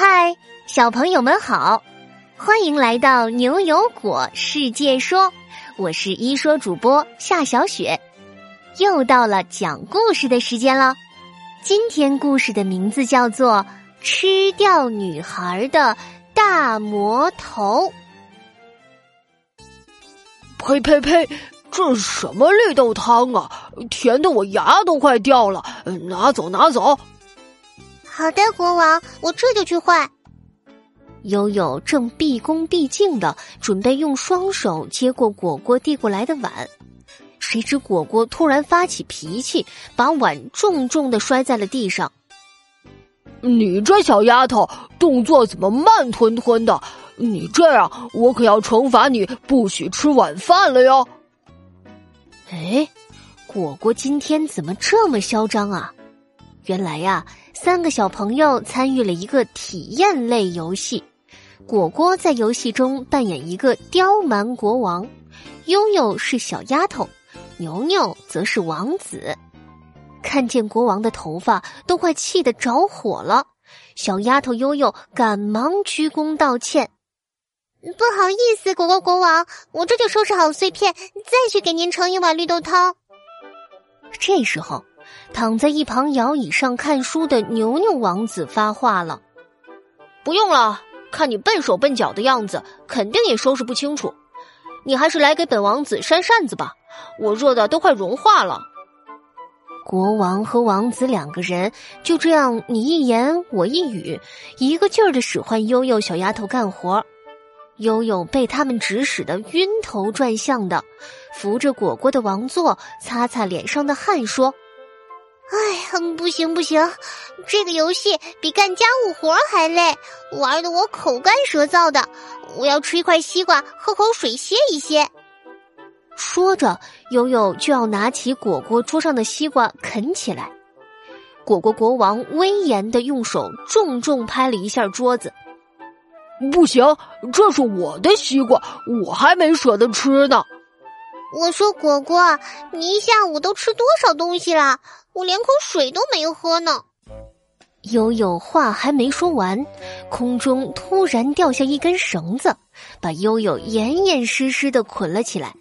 嗨，小朋友们好，欢迎来到牛油果世界说，我是一说主播夏小雪，又到了讲故事的时间了。今天故事的名字叫做《吃掉女孩的大魔头》。呸呸呸！这是什么绿豆汤啊？甜的我牙都快掉了！拿走，拿走！好的，国王，我这就去换。悠悠正毕恭毕敬的准备用双手接过果果递过来的碗，谁知果果突然发起脾气，把碗重重的摔在了地上。你这小丫头，动作怎么慢吞吞的？你这样，我可要惩罚你，不许吃晚饭了哟！哎，果果今天怎么这么嚣张啊？原来呀，三个小朋友参与了一个体验类游戏。果果在游戏中扮演一个刁蛮国王，悠悠是小丫头，牛牛则是王子。看见国王的头发都快气得着火了，小丫头悠悠赶忙鞠躬道歉。不好意思，果果国王，我这就收拾好碎片，再去给您盛一碗绿豆汤。这时候，躺在一旁摇椅上看书的牛牛王子发话了：“不用了，看你笨手笨脚的样子，肯定也收拾不清楚。你还是来给本王子扇扇子吧，我热的都快融化了。”国王和王子两个人就这样你一言我一语，一个劲儿的使唤悠悠小丫头干活。悠悠被他们指使的晕头转向的，扶着果果的王座，擦擦脸上的汗，说：“哎，不行不行，这个游戏比干家务活还累，玩的我口干舌燥的。我要吃一块西瓜，喝口水歇一歇。”说着，悠悠就要拿起果果桌上的西瓜啃起来。果果国王威严的用手重重拍了一下桌子。不行，这是我的西瓜，我还没舍得吃呢。我说果果，你一下午都吃多少东西了？我连口水都没喝呢。悠悠话还没说完，空中突然掉下一根绳子，把悠悠严严实实的捆了起来。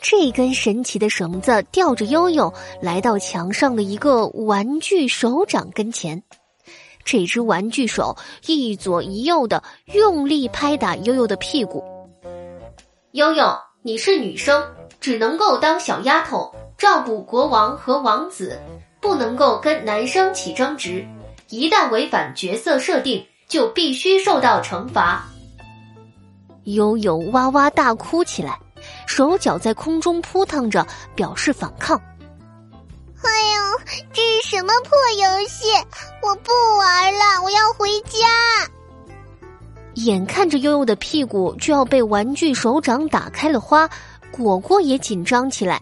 这根神奇的绳子吊着悠悠来到墙上的一个玩具手掌跟前。这只玩具手一左一右的用力拍打悠悠的屁股。悠悠，你是女生，只能够当小丫头，照顾国王和王子，不能够跟男生起争执。一旦违反角色设定，就必须受到惩罚。悠悠哇哇大哭起来，手脚在空中扑腾着，表示反抗。哎呦，这是什么破游戏！我不玩了，我要回家。眼看着悠悠的屁股就要被玩具手掌打开了花，果果也紧张起来。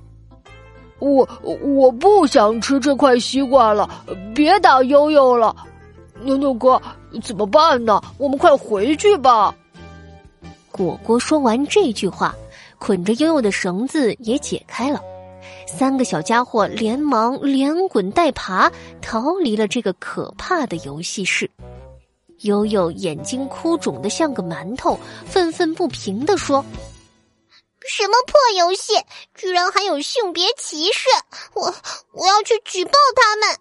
我我不想吃这块西瓜了，别打悠悠了，牛牛哥，怎么办呢？我们快回去吧。果果说完这句话，捆着悠悠的绳子也解开了。三个小家伙连忙连滚带爬逃离了这个可怕的游戏室。悠悠眼睛哭肿的像个馒头，愤愤不平地说：“什么破游戏，居然还有性别歧视！我我要去举报他们！”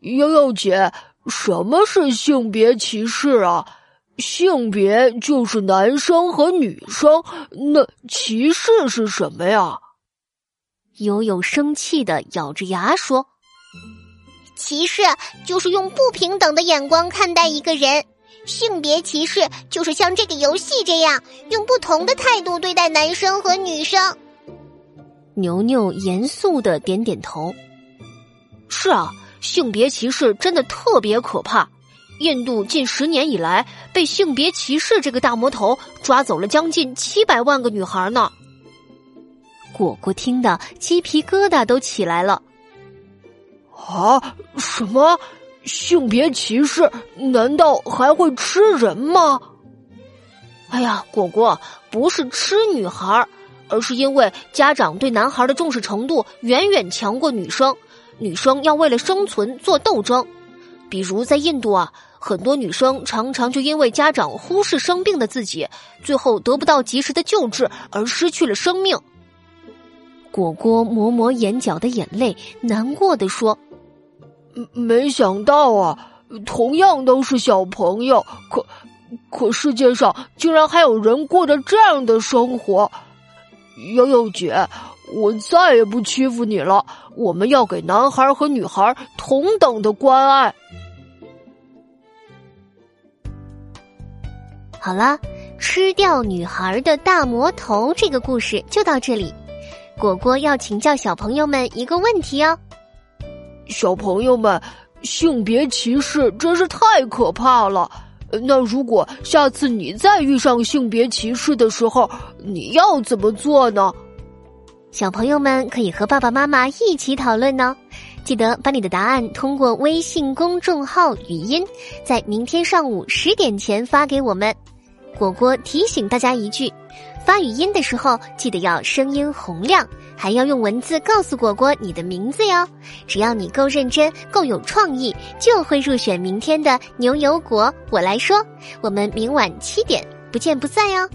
悠悠姐，什么是性别歧视啊？性别就是男生和女生，那歧视是什么呀？悠悠生气的咬着牙说：“歧视就是用不平等的眼光看待一个人，性别歧视就是像这个游戏这样，用不同的态度对待男生和女生。”牛牛严肃的点点头：“是啊，性别歧视真的特别可怕。印度近十年以来，被性别歧视这个大魔头抓走了将近七百万个女孩呢。”果果听得鸡皮疙瘩都起来了。啊，什么性别歧视？难道还会吃人吗？哎呀，果果不是吃女孩，而是因为家长对男孩的重视程度远远强过女生，女生要为了生存做斗争。比如在印度啊，很多女生常常就因为家长忽视生病的自己，最后得不到及时的救治而失去了生命。果果抹抹眼角的眼泪，难过的说：“没想到啊，同样都是小朋友，可可世界上竟然还有人过着这样的生活。”悠悠姐，我再也不欺负你了。我们要给男孩和女孩同等的关爱。好了，吃掉女孩的大魔头这个故事就到这里。果果要请教小朋友们一个问题哦，小朋友们，性别歧视真是太可怕了。那如果下次你再遇上性别歧视的时候，你要怎么做呢？小朋友们可以和爸爸妈妈一起讨论呢。记得把你的答案通过微信公众号语音，在明天上午十点前发给我们。果果提醒大家一句：发语音的时候记得要声音洪亮，还要用文字告诉果果你的名字哟。只要你够认真、够有创意，就会入选明天的牛油果。我来说，我们明晚七点不见不散哟。